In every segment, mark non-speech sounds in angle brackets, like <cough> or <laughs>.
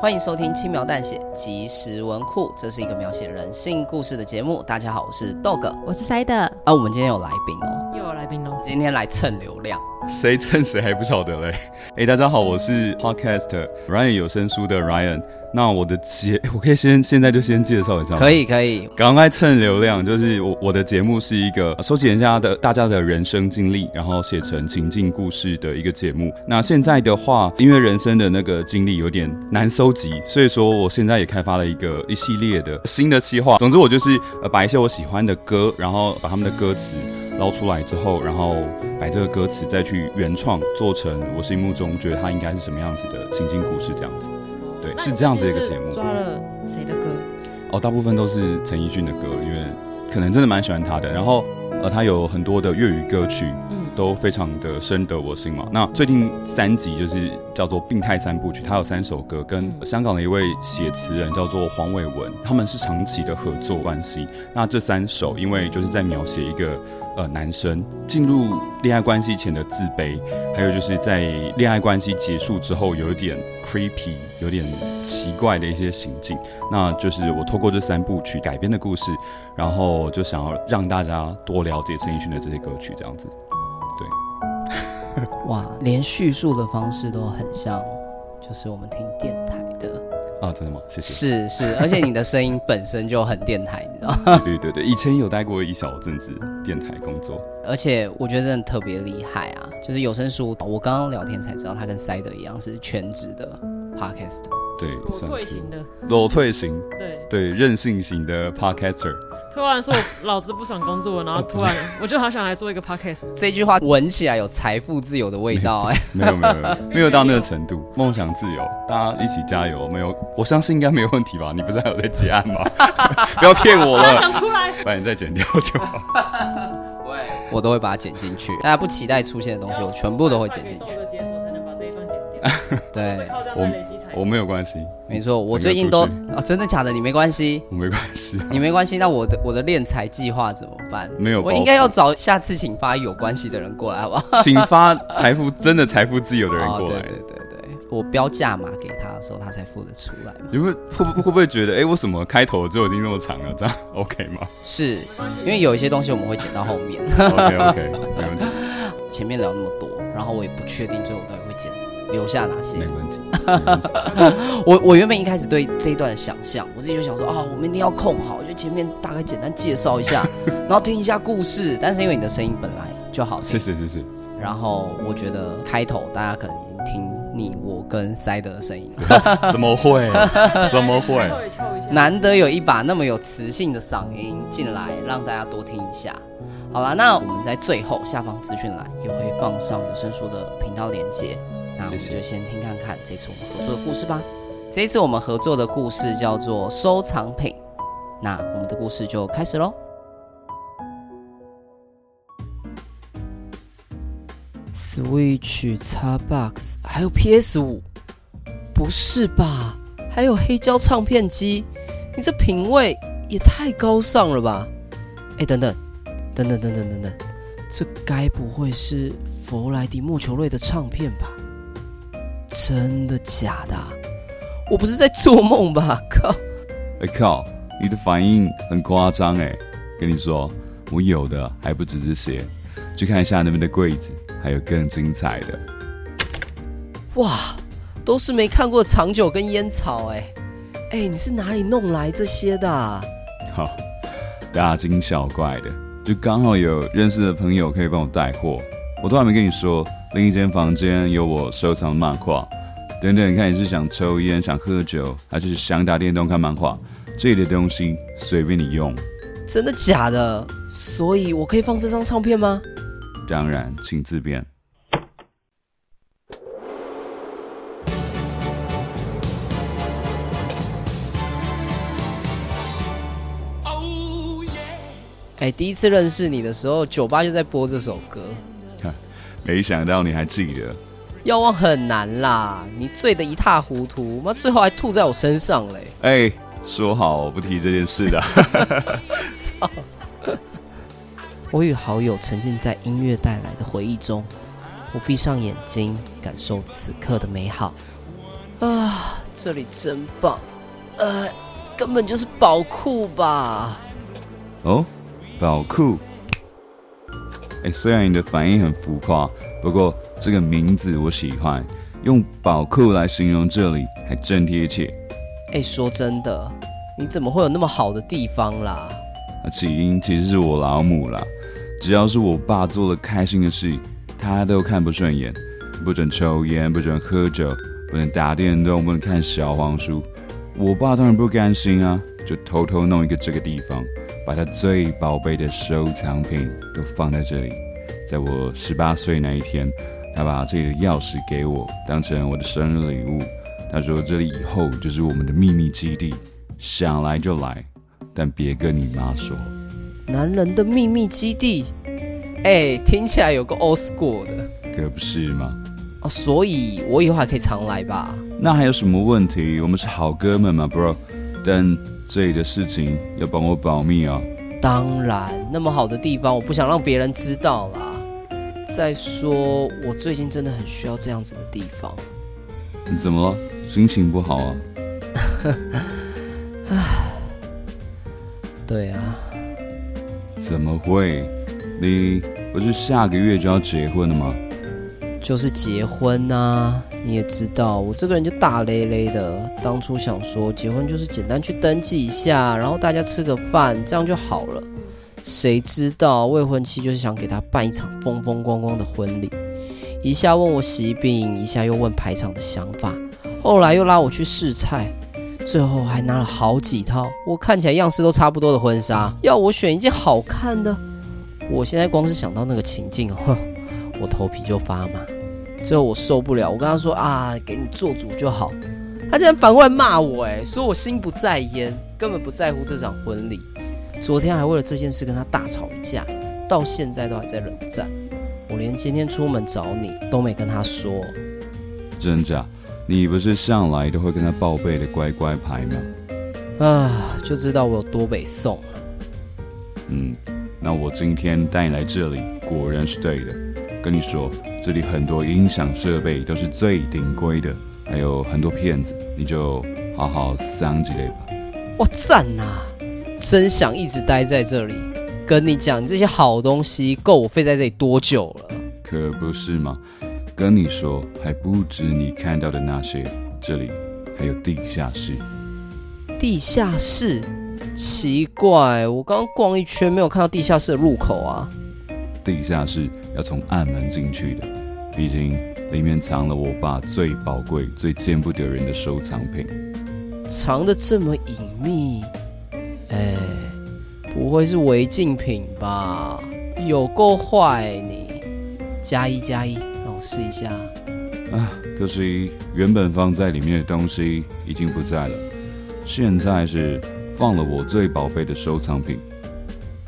欢迎收听轻描淡写即时文库，这是一个描写人性故事的节目。大家好，我是 Dog，，我是 Side。啊，我们今天有来宾哦，又有来宾哦，今天来蹭流量。谁蹭谁还不晓得嘞？哎，大家好，我是 Podcast Ryan 有声书的 Ryan。那我的节，<laughs> 我可以先现在就先介绍一下吗？可以，可以。赶快蹭流量，就是我我的节目是一个收集人家的大家的人生经历，然后写成情境故事的一个节目。那现在的话，因为人生的那个经历有点难收集，所以说我现在也开发了一个一系列的新的企划。总之，我就是呃把一些我喜欢的歌，然后把他们的歌词捞出来之后，然后把这个歌词再去原创做成我心目中觉得它应该是什么样子的情境故事，这样子。对，是这样子一个节目。抓了谁的歌？哦，大部分都是陈奕迅的歌，因为可能真的蛮喜欢他的。然后，呃，他有很多的粤语歌曲，嗯，都非常的深得我心嘛。那最近三集就是叫做《病态三部曲》，它有三首歌，跟香港的一位写词人叫做黄伟文，他们是长期的合作关系。那这三首，因为就是在描写一个。呃，男生进入恋爱关系前的自卑，还有就是在恋爱关系结束之后，有一点 creepy，有点奇怪的一些行径。那就是我透过这三部曲改编的故事，然后就想要让大家多了解陈奕迅的这些歌曲，这样子。对，<laughs> 哇，连叙述的方式都很像，就是我们听电台的。啊，真的吗？谢谢。是是，而且你的声音本身就很电台，你知道吗？<laughs> 对对对，以前有待过一小阵子电台工作，而且我觉得真的特别厉害啊！就是有声书，我刚刚聊天才知道，他跟塞德一样是全职的 podcast，对，裸退型的，裸退型，对对，任性型的 podcaster。突然说我老子不想工作，然后突然我就好想来做一个 podcast。这句话闻起来有财富自由的味道哎，<laughs> 没有没有没有没有到那个程度，梦想自由，大家一起加油，没有，我相信应该没有问题吧？你不是还有在结案吗？<laughs> 不要骗我了，讲出来，把你再剪掉就好。<laughs> 喂，我都会把它剪进去，大家不期待出现的东西，我全部都会剪进去。解锁才能把这一段剪掉对，我。我没有关系，没错，我最近都啊、哦，真的假的？你没关系，我没关系，你没关系。那我的我的练财计划怎么办？没有，我应该要找下次请发有关系的人过来，好不好？请发财富真的财富自由的人过来。哦、对对对对，我标价码给他的时候，他才付得出来。你会会会不会觉得，哎，为什么开头就已经那么长了？这样 <laughs> OK 吗？是因为有一些东西我们会剪到后面。OK OK，没问题。<laughs> 前面聊那么多，然后我也不确定最后到底会剪留下哪些。没问题。<laughs> 我我原本一开始对这一段的想象，我自己就想说啊，我们一定要控好，就前面大概简单介绍一下，<laughs> 然后听一下故事。但是因为你的声音本来就好听，谢谢谢谢。然后我觉得开头大家可能已经听你我跟塞德的声音，<laughs> 怎么会？怎么会？难得有一把那么有磁性的嗓音进来，让大家多听一下。好了，那我们在最后下方资讯栏也会放上有声书的频道连接。那我们就先听看看这次我们合作的故事吧。这一次我们合作的故事叫做收藏品。那我们的故事就开始喽。Switch、Xbox 还有 PS 五？不是吧？还有黑胶唱片机？你这品味也太高尚了吧？哎，等等，等等等等等等，这该不会是弗莱迪莫球瑞的唱片吧？真的假的？我不是在做梦吧？<laughs> 靠！哎靠！你的反应很夸张哎！跟你说，我有的还不止这些，去看一下那边的柜子，还有更精彩的。哇，都是没看过长久跟烟草哎！哎，你是哪里弄来这些的？好，大惊小怪的，就刚好有认识的朋友可以帮我带货。我都还没跟你说，另一间房间有我收藏的漫画，等等，看你是想抽烟、想喝酒，还是想打电动、看漫画？这里的东西随便你用。真的假的？所以我可以放这张唱片吗？当然，请自便。哎，第一次认识你的时候，酒吧就在播这首歌。没想到你还记得。要忘很难啦，你醉得一塌糊涂，妈，最后还吐在我身上嘞。哎，说好不提这件事的。操！<laughs> 我与好友沉浸在音乐带来的回忆中，我闭上眼睛，感受此刻的美好。啊，这里真棒，呃，根本就是宝库吧？哦。宝库，哎，虽然你的反应很浮夸，不过这个名字我喜欢，用宝库来形容这里还真贴切。哎，说真的，你怎么会有那么好的地方啦？起因其实是我老母啦，只要是我爸做了开心的事，他都看不顺眼，不准抽烟，不准喝酒，不能打电动，不能看小黄书。我爸当然不甘心啊，就偷偷弄一个这个地方。把他最宝贝的收藏品都放在这里，在我十八岁那一天，他把这里的钥匙给我，当成我的生日礼物。他说：“这里以后就是我们的秘密基地，想来就来，但别跟你妈说。”男人的秘密基地，哎，听起来有个 old school 的，可不是吗？哦，所以我以后还可以常来吧？那还有什么问题？我们是好哥们嘛，bro。但这里的事情要帮我保密啊！当然，那么好的地方，我不想让别人知道啦。再说，我最近真的很需要这样子的地方。你怎么了？心情不好啊？唉，<sighs> 对啊。怎么会？你不是下个月就要结婚了吗？就是结婚啊。你也知道，我这个人就大咧咧的。当初想说结婚就是简单去登记一下，然后大家吃个饭，这样就好了。谁知道未婚妻就是想给他办一场风风光光的婚礼，一下问我喜饼，一下又问排场的想法，后来又拉我去试菜，最后还拿了好几套我看起来样式都差不多的婚纱，要我选一件好看的。我现在光是想到那个情境，哼，我头皮就发麻。最后我受不了，我跟他说啊，给你做主就好。他竟然反过来骂我，哎，说我心不在焉，根本不在乎这场婚礼。昨天还为了这件事跟他大吵一架，到现在都还在冷战。我连今天出门找你都没跟他说。真假？你不是向来都会跟他报备的乖乖牌吗？啊，就知道我有多北宋。嗯，那我今天带你来这里，果然是对的。跟你说。这里很多音响设备都是最顶规的，还有很多骗子，你就好好桑几类吧。哇赞呐！真想一直待在这里，跟你讲这些好东西，够我费在这里多久了？可不是吗？跟你说，还不止你看到的那些，这里还有地下室。地下室？奇怪，我刚刚逛一圈没有看到地下室的入口啊。地下室要从暗门进去的，毕竟里面藏了我爸最宝贵、最见不得人的收藏品。藏得这么隐秘，哎，不会是违禁品吧？有够坏你！加一加一，让我试一下。啊，可惜原本放在里面的东西已经不在了，现在是放了我最宝贝的收藏品。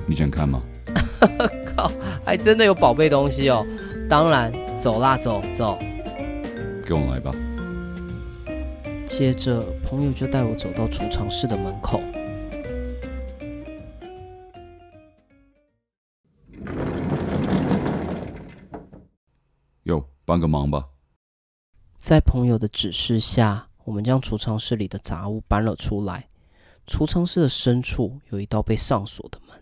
你想看吗？<laughs> 还真的有宝贝东西哦！当然，走啦，走走，跟我来吧。接着，朋友就带我走到储藏室的门口。哟，帮个忙吧。在朋友的指示下，我们将储藏室里的杂物搬了出来。储藏室的深处有一道被上锁的门。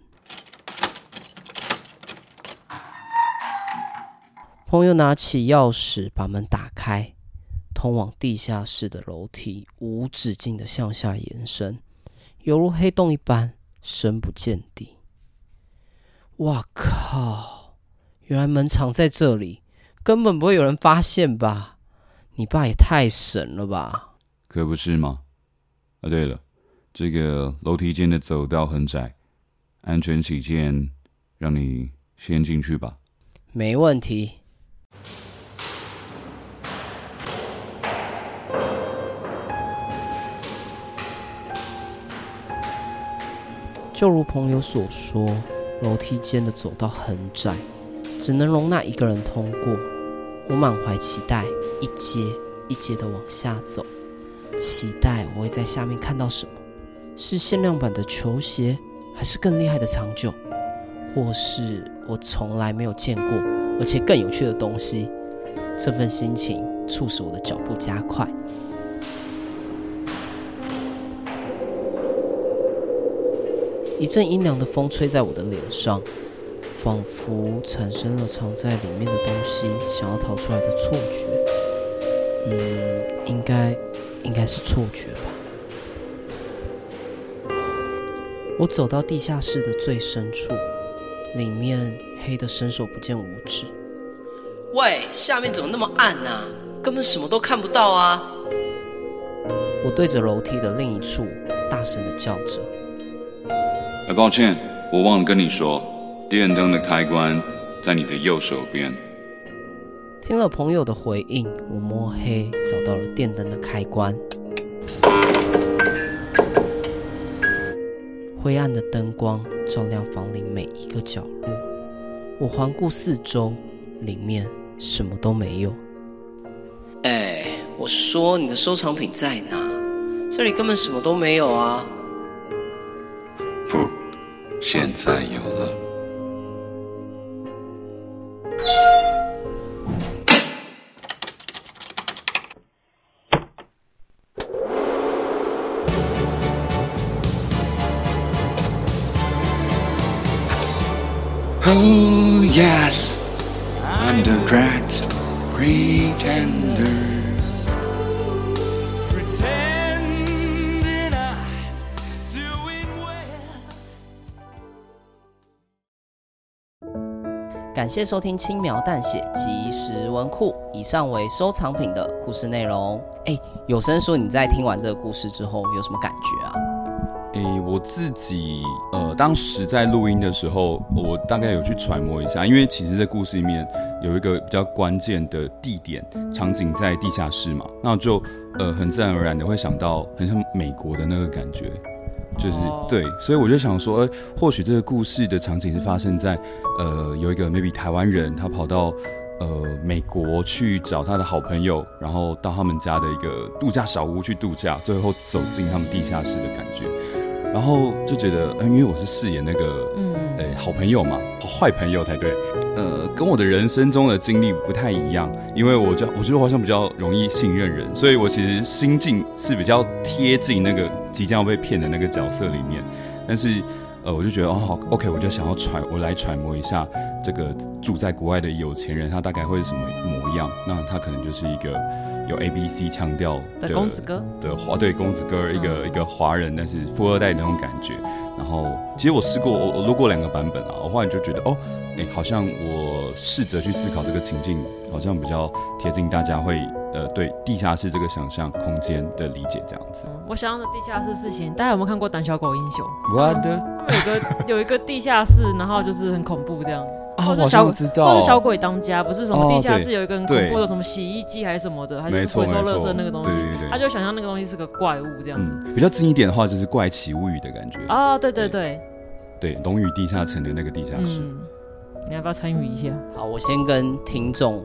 朋友拿起钥匙，把门打开，通往地下室的楼梯无止境的向下延伸，犹如黑洞一般，深不见底。哇靠！原来门藏在这里，根本不会有人发现吧？你爸也太神了吧？可不是吗？啊，对了，这个楼梯间的走道很窄，安全起见，让你先进去吧。没问题。就如朋友所说，楼梯间的走道很窄，只能容纳一个人通过。我满怀期待，一阶一阶的往下走，期待我会在下面看到什么：是限量版的球鞋，还是更厉害的长久，或是我从来没有见过而且更有趣的东西？这份心情促使我的脚步加快。一阵阴凉的风吹在我的脸上，仿佛产生了藏在里面的东西想要逃出来的错觉。嗯，应该应该是错觉吧。我走到地下室的最深处，里面黑得伸手不见五指。喂，下面怎么那么暗啊？根本什么都看不到啊！我对着楼梯的另一处大声的叫着。哎，抱歉，我忘了跟你说，电灯的开关在你的右手边。听了朋友的回应，我摸黑找到了电灯的开关。灰暗的灯光照亮房里每一个角落。我环顾四周，里面什么都没有。哎，我说你的收藏品在哪？这里根本什么都没有啊！不。现在有了。Oh yes, I'm the great pretender. 感谢收听轻描淡写即时文库。以上为收藏品的故事内容。哎，有声书，你在听完这个故事之后有什么感觉啊？哎，我自己呃，当时在录音的时候，我大概有去揣摩一下，因为其实，这故事里面有一个比较关键的地点场景在地下室嘛，那就呃很自然而然的会想到很像美国的那个感觉。就是对，所以我就想说，呃，或许这个故事的场景是发生在，呃，有一个 maybe 台湾人，他跑到呃美国去找他的好朋友，然后到他们家的一个度假小屋去度假，最后走进他们地下室的感觉，然后就觉得，呃，因为我是饰演那个，嗯，诶，好朋友嘛，坏朋友才对。呃，跟我的人生中的经历不太一样，因为我就我觉得我好像比较容易信任人，所以我其实心境是比较贴近那个即将要被骗的那个角色里面。但是，呃，我就觉得哦，好，OK，我就想要揣，我来揣摩一下这个住在国外的有钱人，他大概会是什么模样？那他可能就是一个有 ABC 腔调的，的公子哥的华，对，公子哥，一个、嗯、一个华人，但是富二代那种感觉。然后，其实我试过，我我录过两个版本啊，我后来就觉得哦。哎，好像我试着去思考这个情境，好像比较贴近大家会呃对地下室这个想象空间的理解这样子。嗯、我想要的地下室事情，大家有没有看过《胆小狗英雄》？我的，他们有个有一个地下室，然后就是很恐怖这样。啊、或者小我知道。或者小鬼当家，不是什么地下室有一个很恐怖的什么洗衣机还是什么的，还是回收垃圾那个东西。对对对。他就想象那个东西是个怪物这样子。嗯、比较近一点的话，就是《怪奇物语》的感觉。啊、哦，对对对。对，龙与地下城的那个地下室。嗯你要不要参与一下？好，我先跟听众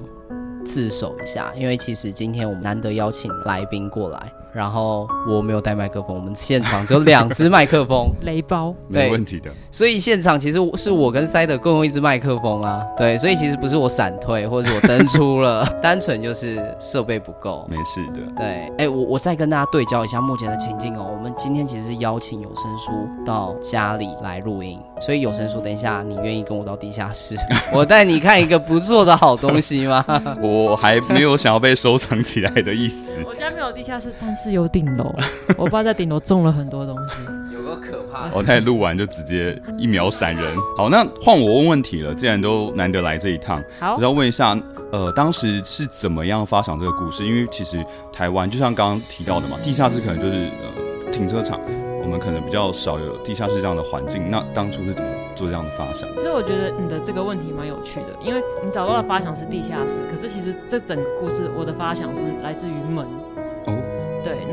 自首一下，因为其实今天我们难得邀请来宾过来。然后我没有带麦克风，我们现场只有两只麦克风，<laughs> 雷包，没问题的。所以现场其实是我跟塞德共用一只麦克风啊，对，所以其实不是我闪退，或者是我登出了，<laughs> 单纯就是设备不够。没事的。对，哎，我我再跟大家对焦一下目前的情境哦。我们今天其实是邀请有声书到家里来录音，所以有声书，等一下你愿意跟我到地下室，<laughs> 我带你看一个不错的好东西吗？我还没有想要被收藏起来的意思。我家没有地下室，但是。是有顶楼，<laughs> 我爸在顶楼种了很多东西，有个可怕。<laughs> 我太录完就直接一秒闪人。好，那换我问问题了。既然都难得来这一趟，好，我要问一下，呃，当时是怎么样发想这个故事？因为其实台湾就像刚刚提到的嘛，地下室可能就是呃停车场，我们可能比较少有地下室这样的环境。那当初是怎么做这样的发想？其实我觉得你的这个问题蛮有趣的，因为你找到的发想是地下室，可是其实这整个故事我的发想是来自于门。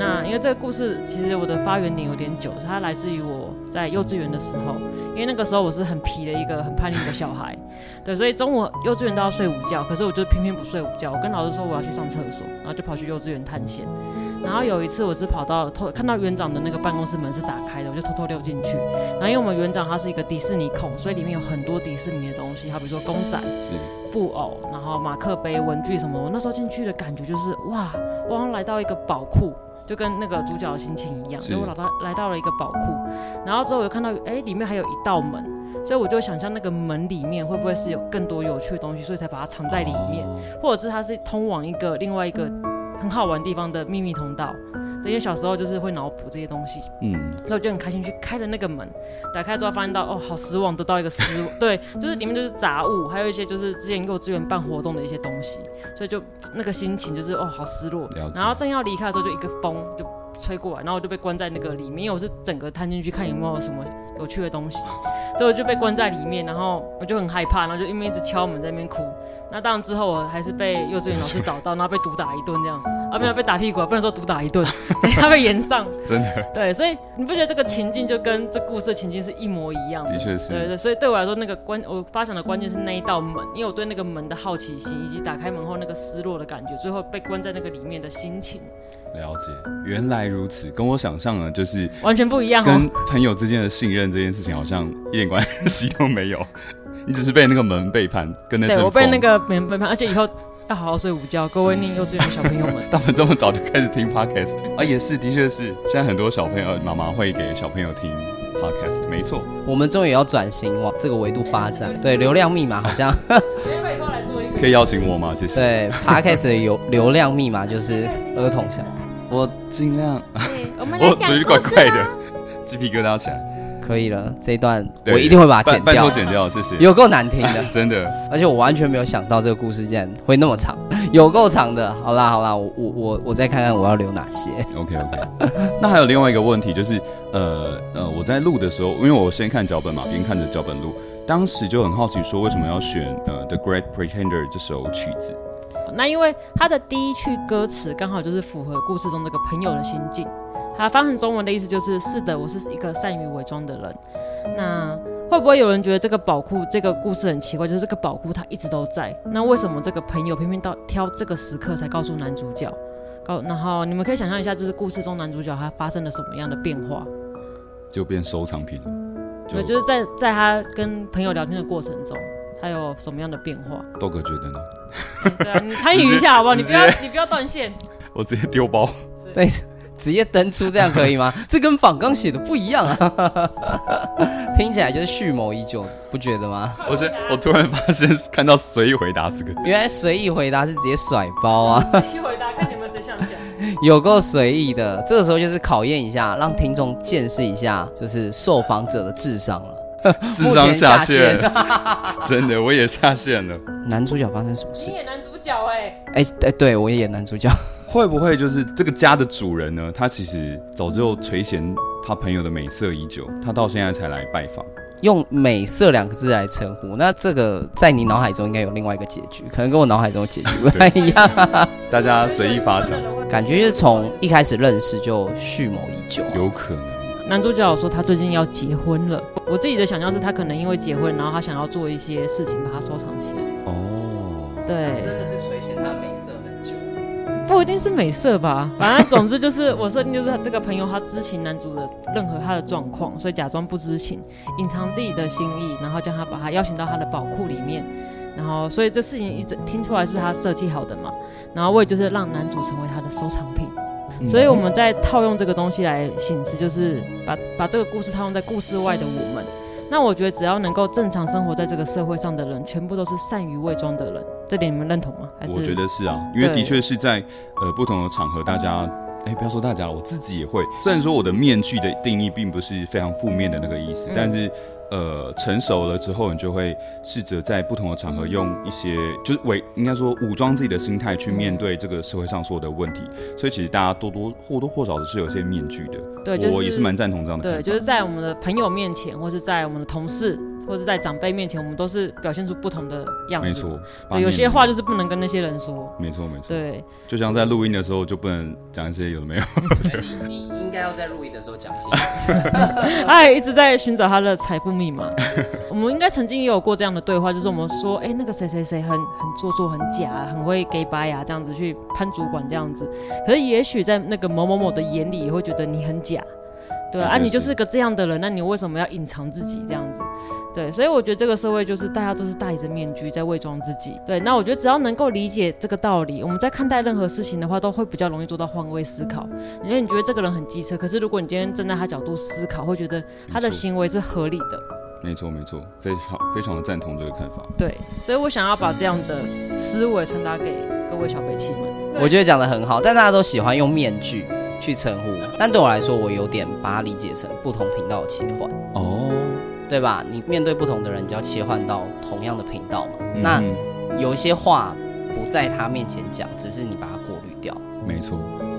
那因为这个故事其实我的发源点有点久，它来自于我在幼稚园的时候，因为那个时候我是很皮的一个很叛逆的小孩，对，所以中午幼稚园都要睡午觉，可是我就偏偏不睡午觉，我跟老师说我要去上厕所，然后就跑去幼稚园探险，然后有一次我是跑到偷看到园长的那个办公室门是打开的，我就偷偷溜进去，然后因为我们园长他是一个迪士尼控，所以里面有很多迪士尼的东西，好比如说公仔、布偶，然后马克杯、文具什么，我那时候进去的感觉就是哇。我好像来到一个宝库，就跟那个主角的心情一样，所以我老到来到了一个宝库，然后之后我就看到，哎，里面还有一道门，所以我就想象那个门里面会不会是有更多有趣的东西，所以才把它藏在里面，或者是它是通往一个另外一个很好玩地方的秘密通道。对，因为小时候就是会脑补这些东西，嗯，所以我就很开心去开了那个门，打开之后发现到哦，好失望，得到一个失望，对，就是里面就是杂物，还有一些就是之前幼稚园办活动的一些东西，所以就那个心情就是哦，好失落。然后正要离开的时候，就一个风就吹过来，然后我就被关在那个里面，因为我是整个探进去看有没有什么有趣的东西，所以我就被关在里面，然后我就很害怕，然后就因为一直敲门在那边哭。那当然之后我还是被幼稚园老师找到，然后被毒打一顿这样，啊没有被打屁股，不能说毒打一顿，<laughs> 他被延上。真的。对，所以你不觉得这个情境就跟这故事的情境是一模一样的？的确是。对对，所以对我来说，那个关我发想的关键是那一道门，因为我对那个门的好奇心，以及打开门后那个失落的感觉，最后被关在那个里面的心情。了解，原来如此，跟我想象的，就是完全不一样。跟朋友之间的信任这件事情，好像一点关系都没有。<laughs> 你只是被那个门背叛，跟那对我被那个门背叛，而且以后要好好睡午觉。各位念幼稚园的小朋友们，<laughs> 他们这么早就开始听 podcast 啊，也是，的确是。现在很多小朋友妈妈会给小朋友听 podcast，没错。我们终于要转型往这个维度发展。对，流量密码好像。<laughs> 可以邀请我吗？谢谢。对，podcast 的有 <laughs> 流量密码就是儿童小。我尽量。我嘴里 <laughs> 怪怪的，鸡皮疙瘩起来。可以了，这一段我一定会把它剪掉，剪掉，谢谢。有够难听的，<laughs> 真的。而且我完全没有想到这个故事竟然会那么长，有够长的。好啦好啦，我我我我再看看我要留哪些。OK OK。那还有另外一个问题就是，呃呃，我在录的时候，因为我先看脚本嘛，边看着脚本录，当时就很好奇说，为什么要选呃《The Great Pretender》这首曲子？那因为它的第一句歌词刚好就是符合故事中这个朋友的心境。它翻成中文的意思就是：是的，我是一个善于伪装的人。那会不会有人觉得这个宝库这个故事很奇怪？就是这个宝库它一直都在，那为什么这个朋友偏偏到挑这个时刻才告诉男主角？告然后你们可以想象一下，就是故事中男主角他发生了什么样的变化？就变收藏品。对，就是在在他跟朋友聊天的过程中，他有什么样的变化？豆哥觉得呢？对啊，你参与一下好不好？你不要你不要断线。我直接丢包。<laughs> 对。直接登出这样可以吗？<laughs> 这跟仿刚写的不一样啊，<laughs> 听起来就是蓄谋已久，不觉得吗？我觉我突然发现看到随意回答四个字，原来随意回答是直接甩包啊！随意回答，看 <laughs> 有够随意的。这个时候就是考验一下，让听众见识一下，就是受访者的智商了。<laughs> 智商下线，<laughs> 真的我也下线了。男主角发生什么事？你演男主角哎、欸？哎哎、欸，对我也演男主角。会不会就是这个家的主人呢？他其实早就垂涎他朋友的美色已久，他到现在才来拜访。用“美色”两个字来称呼，那这个在你脑海中应该有另外一个结局，可能跟我脑海中的结局不太一样。大家随意发想，感觉是从一开始认识就蓄谋已久，有可能。男主角说他最近要结婚了，我自己的想象是他可能因为结婚，然后他想要做一些事情把它收藏起来。哦，对，真的是垂涎他的美色很久。不一定是美色吧，反正总之就是我设定就是他这个朋友他知情男主的任何他的状况，所以假装不知情，隐藏自己的心意，然后将他把他邀请到他的宝库里面，然后所以这事情一直听出来是他设计好的嘛，然后为就是让男主成为他的收藏品，所以我们在套用这个东西来形式，就是把把这个故事套用在故事外的我们。那我觉得只要能够正常生活在这个社会上的人，全部都是善于伪装的人，这点你们认同吗？还是？我觉得是啊，因为的确是在呃不同的场合，大家哎，不要说大家了，我自己也会。虽然说我的面具的定义并不是非常负面的那个意思，嗯、但是。呃，成熟了之后，你就会试着在不同的场合用一些，就是伪应该说武装自己的心态去面对这个社会上所有的问题。所以其实大家多多或多或少的是有些面具的。对，就是、我也是蛮赞同这样的。对，就是在我们的朋友面前，或是在我们的同事。或者在长辈面前，我们都是表现出不同的样子。没错，对，有些话就是不能跟那些人说。没错，没错。对，就像在录音的时候，就不能讲一些有的没有。<laughs> 你你应该要在录音的时候讲一些。<laughs> 哎一直在寻找他的财富密码。<laughs> 我们应该曾经也有过这样的对话，就是我们说，哎、欸，那个谁谁谁很很做作、很假、很会假掰呀，这样子去攀主管这样子。可是也许在那个某某某的眼里，也会觉得你很假。对啊，你就是个这样的人，那你为什么要隐藏自己这样子？对，所以我觉得这个社会就是大家都是戴着面具在伪装自己。对，那我觉得只要能够理解这个道理，我们在看待任何事情的话，都会比较容易做到换位思考。因为你觉得这个人很机车，可是如果你今天站在他角度思考，会觉得他的行为是合理的。没错，没错，非常非常的赞同这个看法。对，所以我想要把这样的思维传达给各位小北气们。我觉得讲的很好，但大家都喜欢用面具。去称呼，但对我来说，我有点把它理解成不同频道的切换哦，对吧？你面对不同的人，就要切换到同样的频道嘛。嗯、那有一些话不在他面前讲，只是你把它过滤掉。没错。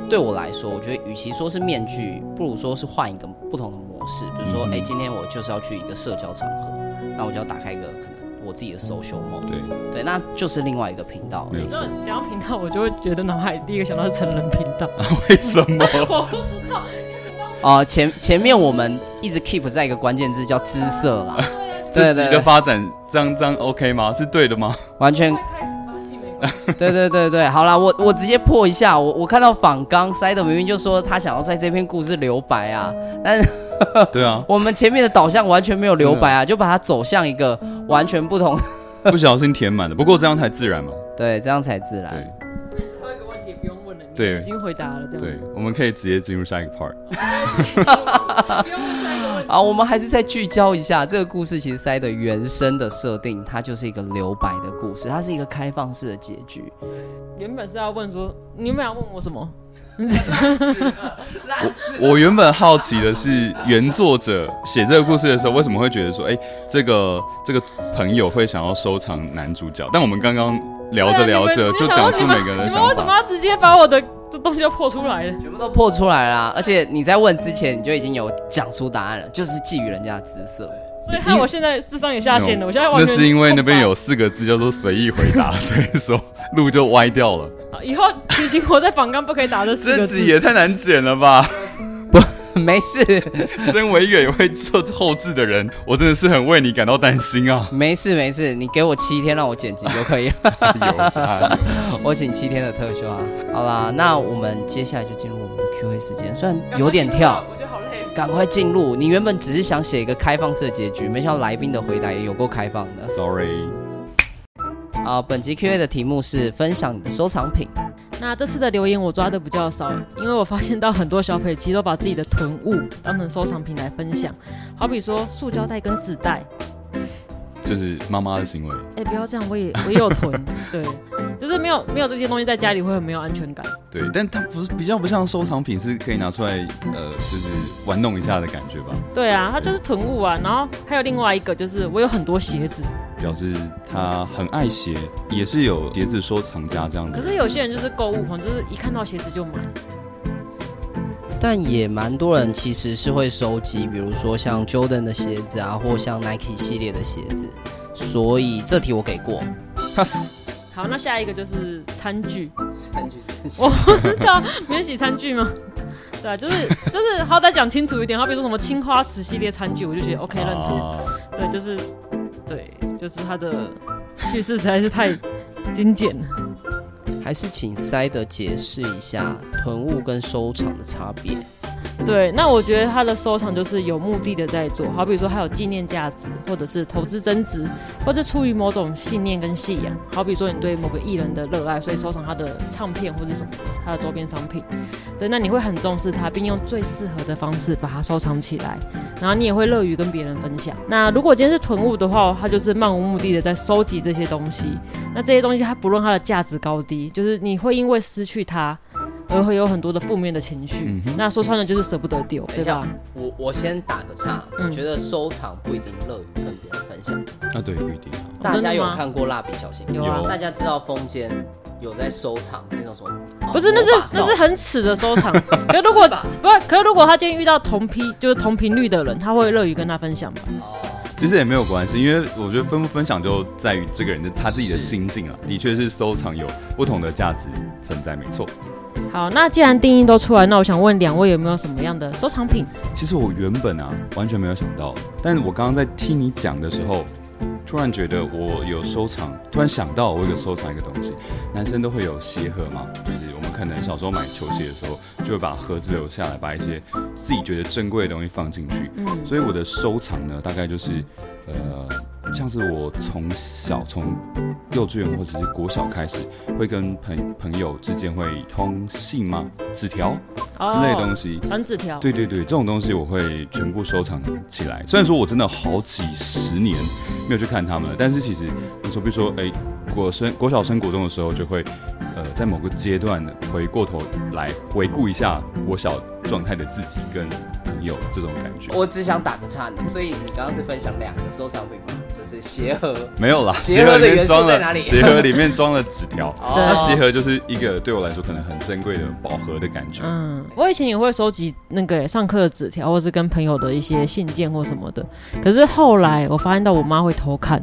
对我来说，我觉得与其说是面具，不如说是换一个不同的模式。比如说，哎、嗯，今天我就是要去一个社交场合，那我就要打开一个可能。我自己的 social mode，对对，那就是另外一个频道。没错，讲到频道，我就会觉得脑海第一个想到是成人频道。<laughs> 为什么？<laughs> 我不知道。哦，前前面我们一直 keep 在一个关键字叫姿色啦。<laughs> 这集的发展这样这样 OK 吗？是对的吗？完全。<laughs> 对对对对，好啦，我我直接破一下，我我看到访刚塞的明明就说他想要在这篇故事留白啊，但是对啊，<laughs> 我们前面的导向完全没有留白啊，就把它走向一个完全不同，不小心填满了，不过这样才自然嘛，对，这样才自然。对，对，已经回答了，这样。对，我们可以直接进入下一个 part。<laughs> 不用问下一个好，我们还是再聚焦一下这个故事。其实塞的原生的设定，它就是一个留白的故事，它是一个开放式的结局。原本是要问说，你有没有要问我什么？我 <laughs> 我原本好奇的是，原作者写这个故事的时候，为什么会觉得说，哎、欸，这个这个朋友会想要收藏男主角？但我们刚刚聊着聊着，就讲出每个人的想法。为什么要直接把我的？这东西就破出来了，全部都破出来了。而且你在问之前，你就已经有讲出答案了，就是觊觎人家的姿色。所以害我现在智商也下线了。我现在完全那是因为那边有 <laughs> 四个字叫做随意回答，<laughs> 所以说路就歪掉了。以后提醒我在访纲不可以打这四个字。<laughs> 这集也太难剪了吧？<laughs> 没事，<laughs> 身为一个也会做后置的人，我真的是很为你感到担心啊。<laughs> 没事没事，你给我七天让我剪辑就可以了。我请七天的特休啊。好啦，那我们接下来就进入我们的 Q A 时间，虽然有点跳，我觉得好累。赶快进入，你原本只是想写一个开放式的结局，没想到来宾的回答也有够开放的。Sorry。好，本集 Q A 的题目是分享你的收藏品。那这次的留言我抓的比较少，因为我发现到很多小匪其实都把自己的囤物当成收藏品来分享，好比说塑胶袋跟纸袋，就是妈妈的行为。哎、欸，不要这样，我也我也有囤，<laughs> 对，就是没有没有这些东西在家里会很没有安全感。对，但它不是比较不像收藏品，是可以拿出来呃，就是玩弄一下的感觉吧？对啊，它就是囤物啊。然后还有另外一个就是我有很多鞋子。表示他很爱鞋，也是有鞋子收藏家这样的。可是有些人就是购物狂，就是一看到鞋子就买。但也蛮多人其实是会收集，比如说像 Jordan 的鞋子啊，或像 Nike 系列的鞋子。所以这题我给过，pass。好，那下一个就是餐具。餐具，我不知道免洗餐具吗？对啊，就是就是好歹讲清楚一点，好比说什么青花瓷系列餐具，我就觉得 OK 认同。啊、对，就是对。就是他的叙事实在是太精简了，还是请塞德解释一下囤物跟收藏的差别。对，那我觉得他的收藏就是有目的的在做，好比说还有纪念价值，或者是投资增值，或者出于某种信念跟信仰，好比说你对某个艺人的热爱，所以收藏他的唱片或者什么他的周边商品。对，那你会很重视它，并用最适合的方式把它收藏起来，然后你也会乐于跟别人分享。那如果今天是囤物的话，它就是漫无目的的在收集这些东西。那这些东西它不论它的价值高低，就是你会因为失去它。而会有很多的负面的情绪。嗯那说穿了就是舍不得丢，对吧？我我先打个岔，嗯我觉得收藏不一定乐于跟别人分享。啊，对，不一定啊。大家有看过蜡笔小新？有啊大家知道风间有在收藏那种什么？哦不是，那是那是很耻的收藏。<laughs> 可是如果是不是，可是如果他今天遇到同批就是同频率的人，他会乐于跟他分享吧？哦，其实也没有关系，因为我觉得分不分享就在于这个人的他自己的心境啊。的确是收藏有不同的价值存在，没错。好，那既然定义都出来，那我想问两位有没有什么样的收藏品？其实我原本啊完全没有想到，但是我刚刚在听你讲的时候，突然觉得我有收藏，突然想到我有收藏一个东西。男生都会有鞋盒嘛，就是我们可能小时候买球鞋的时候，就会把盒子留下来，把一些自己觉得珍贵的东西放进去。嗯，所以我的收藏呢，大概就是呃，像是我从小从幼稚园或者是国小开始，会跟朋朋友之间会通信吗？纸条之类的东西。传纸条。对对对，这种东西我会全部收藏起来。虽然说我真的好几十年没有去看他们了，但是其实你说，比如说，哎，国生国小升国中的时候，就会呃，在某个阶段回过头来回顾一下国小状态的自己跟朋友这种感觉。我只想打个岔，所以你刚刚是分享两个收藏品吗？就是鞋盒。没有啦，鞋盒的元素里面装了在哪里 <laughs> 鞋盒里面装了纸条，<laughs> 那鞋盒就是一个对我来说可能很珍贵的宝盒的感觉。嗯，我以前也会收集那个上课的纸条，或是跟朋友的一些信件或什么的。可是后来我发现到我妈会偷看，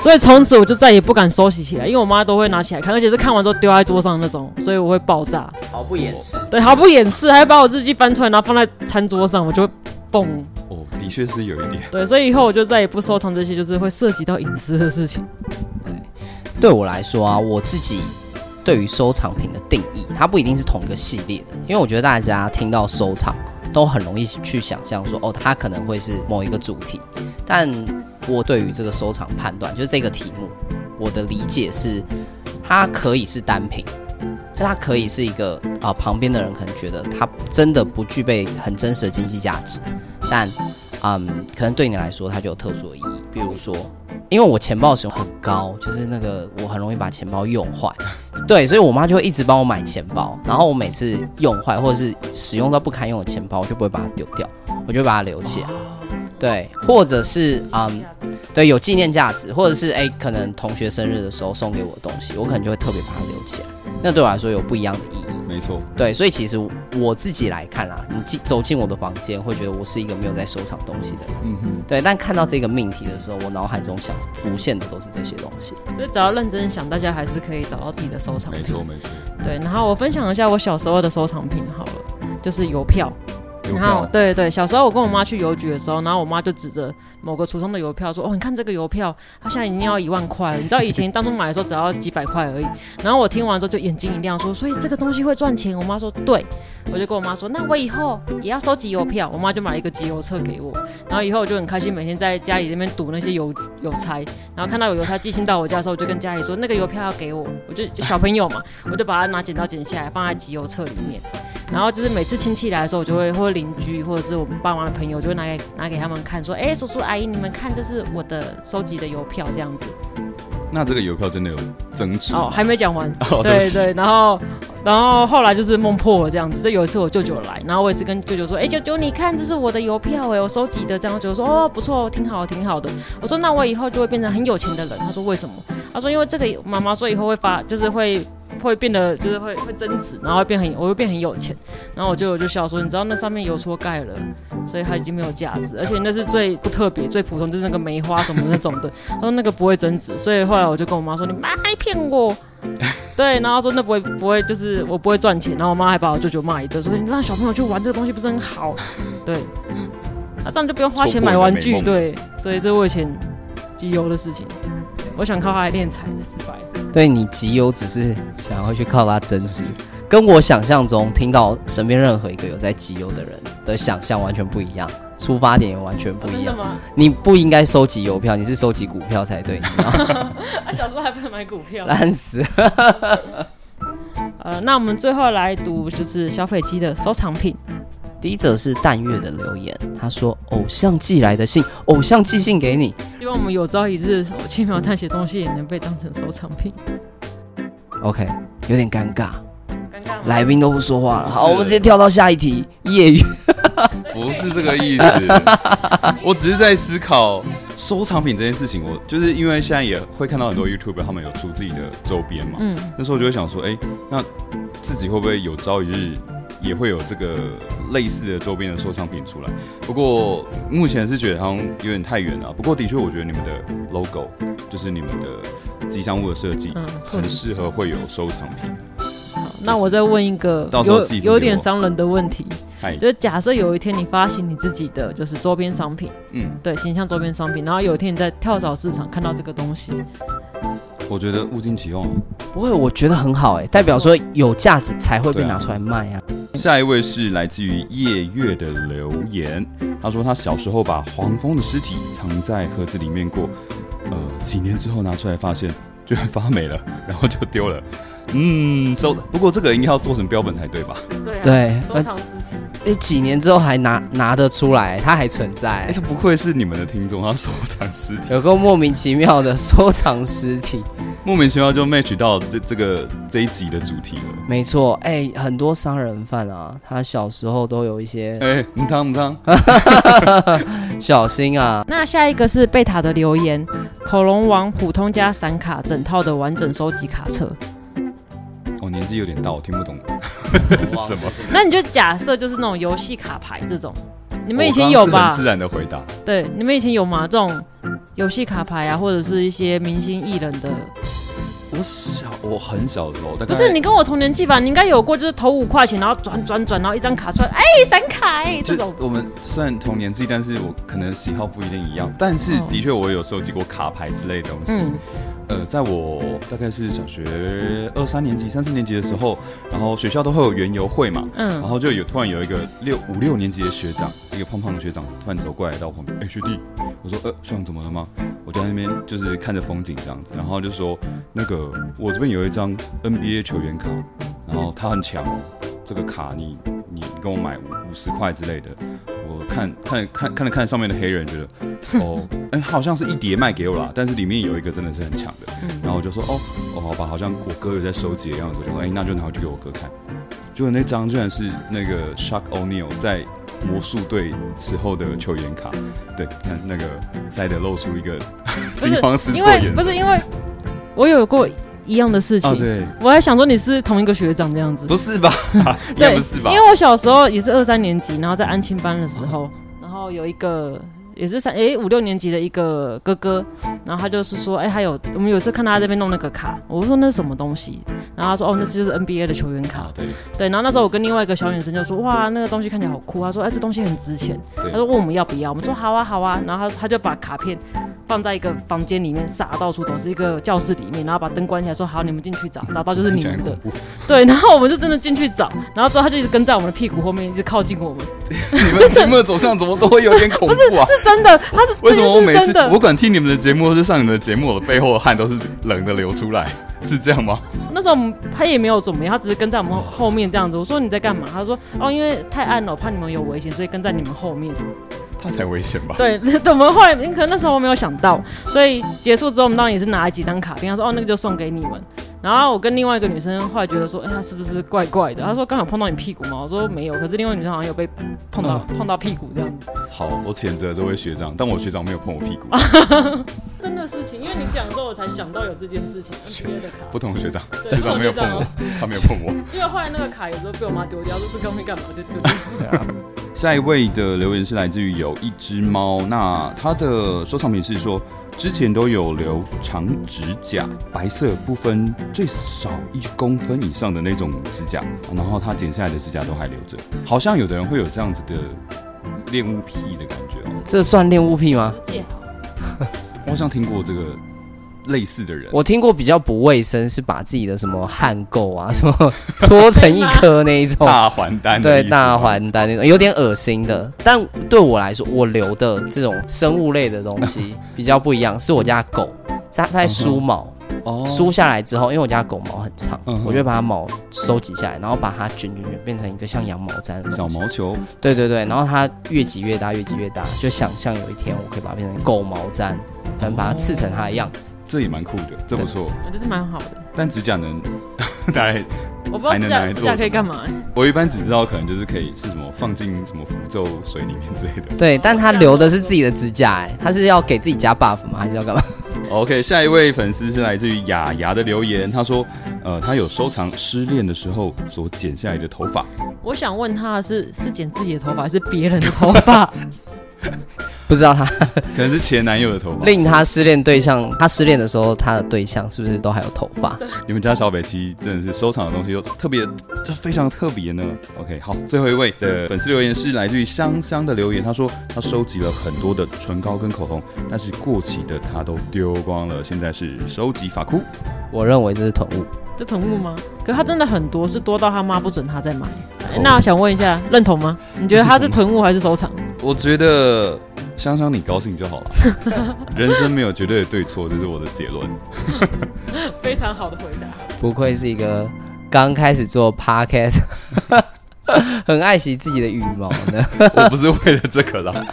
所以从此我就再也不敢收集起来，因为我妈都会拿起来看，而且是看完之后丢在桌上那种，所以我会爆炸。毫不掩饰。对，毫不掩饰，还会把我日记翻出来，然后放在餐桌上，我就会蹦。哦，的确是有一点。对，所以以后我就再也不收藏这些，就是会涉及到隐私的事情。对对我来说啊，我自己对于收藏品的定义，它不一定是同一个系列的，因为我觉得大家听到收藏，都很容易去想象说，哦，它可能会是某一个主题。但我对于这个收藏判断，就是这个题目，我的理解是，它可以是单品，就它可以是一个啊、呃，旁边的人可能觉得它真的不具备很真实的经济价值，但嗯，可能对你来说它就有特殊的意义，比如说。因为我钱包使用很高，就是那个我很容易把钱包用坏，对，所以我妈就会一直帮我买钱包，然后我每次用坏或者是使用到不堪用的钱包，我就不会把它丢掉，我就会把它留起来，对，或者是嗯，对，有纪念价值，或者是诶，可能同学生日的时候送给我的东西，我可能就会特别把它留起来，那对我来说有不一样的意义。没错，对，所以其实我自己来看啦，你进走进我的房间，会觉得我是一个没有在收藏东西的人。嗯哼，对，但看到这个命题的时候，我脑海中想浮现的都是这些东西。所以只要认真想，大家还是可以找到自己的收藏品。没错没错。对，然后我分享一下我小时候的收藏品好了，就是邮票。邮然后票，对对，小时候我跟我妈去邮局的时候，然后我妈就指着某个橱窗的邮票说：“哦，你看这个邮票，它现在已经要一万块了。你知道以前当初买的时候只要几百块而已。”然后我听完之后就眼睛一亮，说：“所以这个东西会赚钱？”我妈说：“对。”我就跟我妈说：“那我以后也要收集邮票。”我妈就买了一个集邮册给我，然后以后我就很开心，每天在家里那边赌那些邮邮差，然后看到有邮差寄信到我家的时候，我就跟家里说：“那个邮票要给我。”我就，就小朋友嘛，我就把它拿剪刀剪下来放在集邮册里面。然后就是每次亲戚来的时候，我就会或者邻居或者是我们爸妈的朋友，就会拿给拿给他们看，说：“哎，叔叔阿姨，你们看，这是我的收集的邮票，这样子。”那这个邮票真的有增值哦，还没讲完。哦对对对，然后然后后来就是梦破了这样子。就有一次我舅舅来，然后我也是跟舅舅说：“哎，舅舅，你看，这是我的邮票哎，我收集的。”这样舅舅说：“哦，不错，挺好，挺好的。”我说：“那我以后就会变成很有钱的人。”他说：“为什么？”他说：“因为这个妈妈说以后会发，就是会。”会变得就是会会增值，然后会变很我会变很有钱，然后我就我就笑说，你知道那上面有戳盖了，所以它已经没有价值，而且那是最不特别、最普通，就是那个梅花什么那种的，他说那个不会增值，所以后来我就跟我妈说，你妈还骗我，<laughs> 对，然后说那不会不会就是我不会赚钱，然后我妈还把我舅舅骂一顿，说你让小朋友去玩这个东西不是很好，对，那这样就不用花钱买玩具，对，所以这是我以前集邮的事情，我想靠它来敛财失败。对，你集邮只是想要去靠它增值，跟我想象中听到身边任何一个有在集邮的人的想象完全不一样，出发点也完全不一样。你不应该收集邮票，你是收集股票才对。<laughs> 他、啊、小时候还不能买股票，烂死。<laughs> 呃，那我们最后来读就是小斐姬的收藏品。第一则是淡月的留言，他说：“偶像寄来的信，偶像寄信给你。希望我们有朝一日，我轻描淡写东西也能被当成收藏品。” OK，有点尴尬。尴尬？来宾都不说话了。好，我们直接跳到下一题。业余 <laughs> 不是这个意思，我只是在思考收藏品这件事情。我就是因为现在也会看到很多 YouTuber 他们有出自己的周边嘛，嗯，那时候我就会想说，哎、欸，那自己会不会有朝一日也会有这个类似的周边的收藏品出来？不过目前是觉得好像有点太远了。不过的确，我觉得你们的 logo 就是你们的吉祥物的设计，嗯，很适合会有收藏品。好，那我再问一个有有点伤人的问题。就是假设有一天你发行你自己的就是周边商品，嗯，对，形象周边商品，然后有一天你在跳蚤市场看到这个东西，我觉得物尽其用，不会，我觉得很好哎、欸，代表说有价值才会被拿出来卖啊。下一位是来自于夜月的留言，他说他小时候把黄蜂的尸体藏在盒子里面过，呃，几年之后拿出来发现居然发霉了，然后就丢了。嗯，收。不过这个应该要做成标本才对吧？对、啊、对，收藏尸体。哎，几年之后还拿拿得出来，它还存在。哎，他不愧是你们的听众，他收藏尸体，有个莫名其妙的收藏尸体，莫名其妙就 match 到这这个这一集的主题了。没错，哎，很多杀人犯啊，他小时候都有一些。哎，母汤母汤，<laughs> 小心啊！那下一个是贝塔的留言：恐龙王普通加散卡整套的完整收集卡册。我年纪有点大，我听不懂 <laughs> 什么。那你就假设就是那种游戏卡牌这种，你们以前有吧？刚刚很自然的回答。对，你们以前有吗？这种游戏卡牌啊，或者是一些明星艺人的。我小，我很小的时候，不是你跟我同年纪吧？你应该有过，就是投五块钱，然后转转转，然后一张卡出来，哎，闪卡哎，这种。我们算同年纪，但是我可能喜好不一定一样。但是的确，我有收集过卡牌之类的东西。嗯呃，在我大概是小学二三年级、三四年级的时候，然后学校都会有园游会嘛，嗯，然后就有突然有一个六五六年级的学长，一个胖胖的学长，突然走过来到我旁边，哎、欸，学弟，我说，呃，学长怎么了吗？我就在那边就是看着风景这样子，然后就说，那个我这边有一张 NBA 球员卡，然后他很强，这个卡你你跟我买五五十块之类的。我看 <laughs> 看看看了看上面的黑人，觉得哦，<laughs> 哎、欸，好像是一叠卖给我啦，但是里面有一个真的是很强的，然后我就说哦哦，好吧，好像我哥有在收集的样子，我就说哎、欸，那就拿回去给我哥看。结果那张居然是那个 Shaq O'Neal 在魔术队时候的球员卡，对，看那个塞德露出一个 <laughs> 惊慌失措的眼神，不是因为我有过。一样的事情，哦、对，我还想说你是同一个学长这样子，不是吧？<laughs> 对，不是吧？因为我小时候也是二三年级，然后在安亲班的时候，然后有一个。也是三诶五六年级的一个哥哥，然后他就是说，哎，还有我们有一次看他在这边弄那个卡，我说那是什么东西？然后他说，哦，那是就是 NBA 的球员卡。对对。然后那时候我跟另外一个小女生就说，哇，那个东西看起来好酷。他说，哎，这东西很值钱。他说问我们要不要？我们说好啊好啊。然后他他就把卡片放在一个房间里面撒到处都是一个教室里面，然后把灯关起来说，好，你们进去找，找到就是你们的。对。然后我们就真的进去找，然后之后他就一直跟在我们的屁股后面，一直靠近我们。<laughs> 你们节目的走向怎么都会有点恐怖啊？<laughs> 是真的，他是为什么我每次我管听你们的节目，或是上你们的节目，我的背后的汗都是冷的流出来，<laughs> 是这样吗？那时候他也没有怎么样，他只是跟在我们后面这样子。我说你在干嘛？他说哦，因为太暗了，我怕你们有危险，所以跟在你们后面。他才危险吧？对，怎么会？你可能那时候我没有想到，所以结束之后，我们当然也是拿了几张卡片。他说哦，那个就送给你们。然后我跟另外一个女生后来觉得说，哎，她是不是怪怪的？她说刚好碰到你屁股吗？我说没有，可是另外女生好像有被碰到、嗯、碰到屁股这样子。好，我谴责这位学长，但我学长没有碰我屁股。<laughs> 真的事情，因为你讲的时候我才想到有这件事情。NBA 的卡，不同的学长，<laughs> 学长没有碰我，他没有碰我。结果后来那个卡有时候被我妈丢掉，说这刚没干嘛，就丢掉。<laughs> 下一位的留言是来自于有一只猫，那它的收藏品是说。之前都有留长指甲，白色不分，最少一公分以上的那种指甲，然后它剪下来的指甲都还留着。好像有的人会有这样子的恋物癖的感觉哦。这算恋物癖吗？我好像听过这个。类似的人，我听过比较不卫生，是把自己的什么汗垢啊，<laughs> 什么搓成一颗那一种。大还丹，对，大还丹那种有点恶心的。但对我来说，我留的这种生物类的东西 <laughs> 比较不一样，是我家狗在在梳毛，哦，梳下来之后，因为我家狗毛很长，我就把它毛收集下来，然后把它卷卷卷变成一个像羊毛毡的小毛球。对对对，然后它越挤越大，越挤越大，就想象有一天我可以把它变成狗毛毡。可能把它刺成它的样子，这也蛮酷的，这不错，这是蛮好的。但指甲能 <laughs> 大概我不知道指甲指甲可以干嘛、欸。我一般只知道可能就是可以是什么放进什么符咒水里面之类的。对，但他留的是自己的指甲，哎，他是要给自己加 buff 吗？还是要干嘛？<laughs> OK，下一位粉丝是来自于雅雅的留言，他说，呃，他有收藏失恋的时候所剪下来的头发。我想问他是，是剪自己的头发还是别人的头发？<laughs> 不知道他 <laughs> 可能是前男友的头发，令他失恋对象，他失恋的时候，他的对象是不是都还有头发？你们家小北七真的是收藏的东西又特别，就非常特别呢。OK，好，最后一位的粉丝留言是来自于香香的留言，他说他收集了很多的唇膏跟口红，但是过期的他都丢光了，现在是收集法库。我认为这是囤物，这囤物吗？可他真的很多，是多到他妈不准他再买。那我想问一下，认同吗？你觉得他是囤物还是收藏？我觉得。香香，你高兴就好了。<laughs> 人生没有绝对的对错，这是我的结论。<laughs> 非常好的回答。不愧是一个刚开始做 podcast，<laughs> 很爱惜自己的羽毛的。我不是为了这个啦。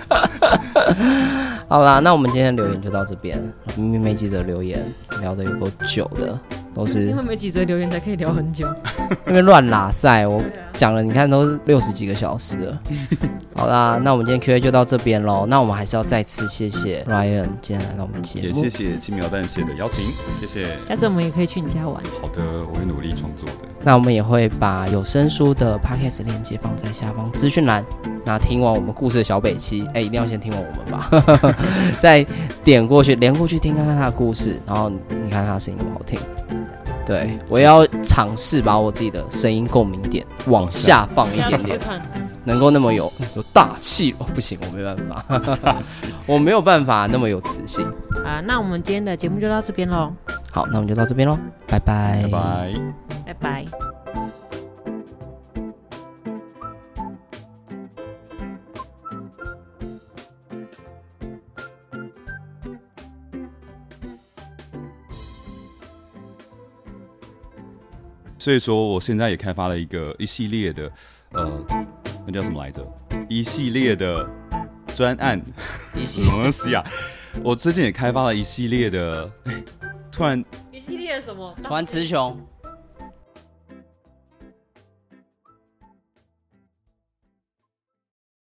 好啦，那我们今天的留言就到这边。明明没几则留言，聊得有够久的。都是因为没几则留言才可以聊很久，<laughs> 因为乱拉赛，我讲了，你看都是六十几个小时了。<laughs> 好啦，那我们今天 Q&A 就到这边喽。那我们还是要再次谢谢 Ryan 今天来到我们节目，也谢谢轻描淡写的邀请，谢谢。下次我们也可以去你家玩。好的，我会努力创作的。那我们也会把有声书的 Podcast 链接放在下方资讯栏。那听完我们故事的小北七，哎、欸，一定要先听完我们吧，<laughs> 再点过去连过去听看看他的故事，然后你看他的声音好听。对，我要尝试把我自己的声音共鸣点往下放一点点，能够那么有有大气哦，不行，我没办法，<laughs> 我没有办法那么有磁性啊。那我们今天的节目就到这边喽。好，那我们就到这边喽，拜拜，拜拜，拜拜。所以说，我现在也开发了一个一系列的，呃，那叫什么来着？一系列的专案，什么东西啊？我最近也开发了一系列的，突然一系列什么？突然词穷。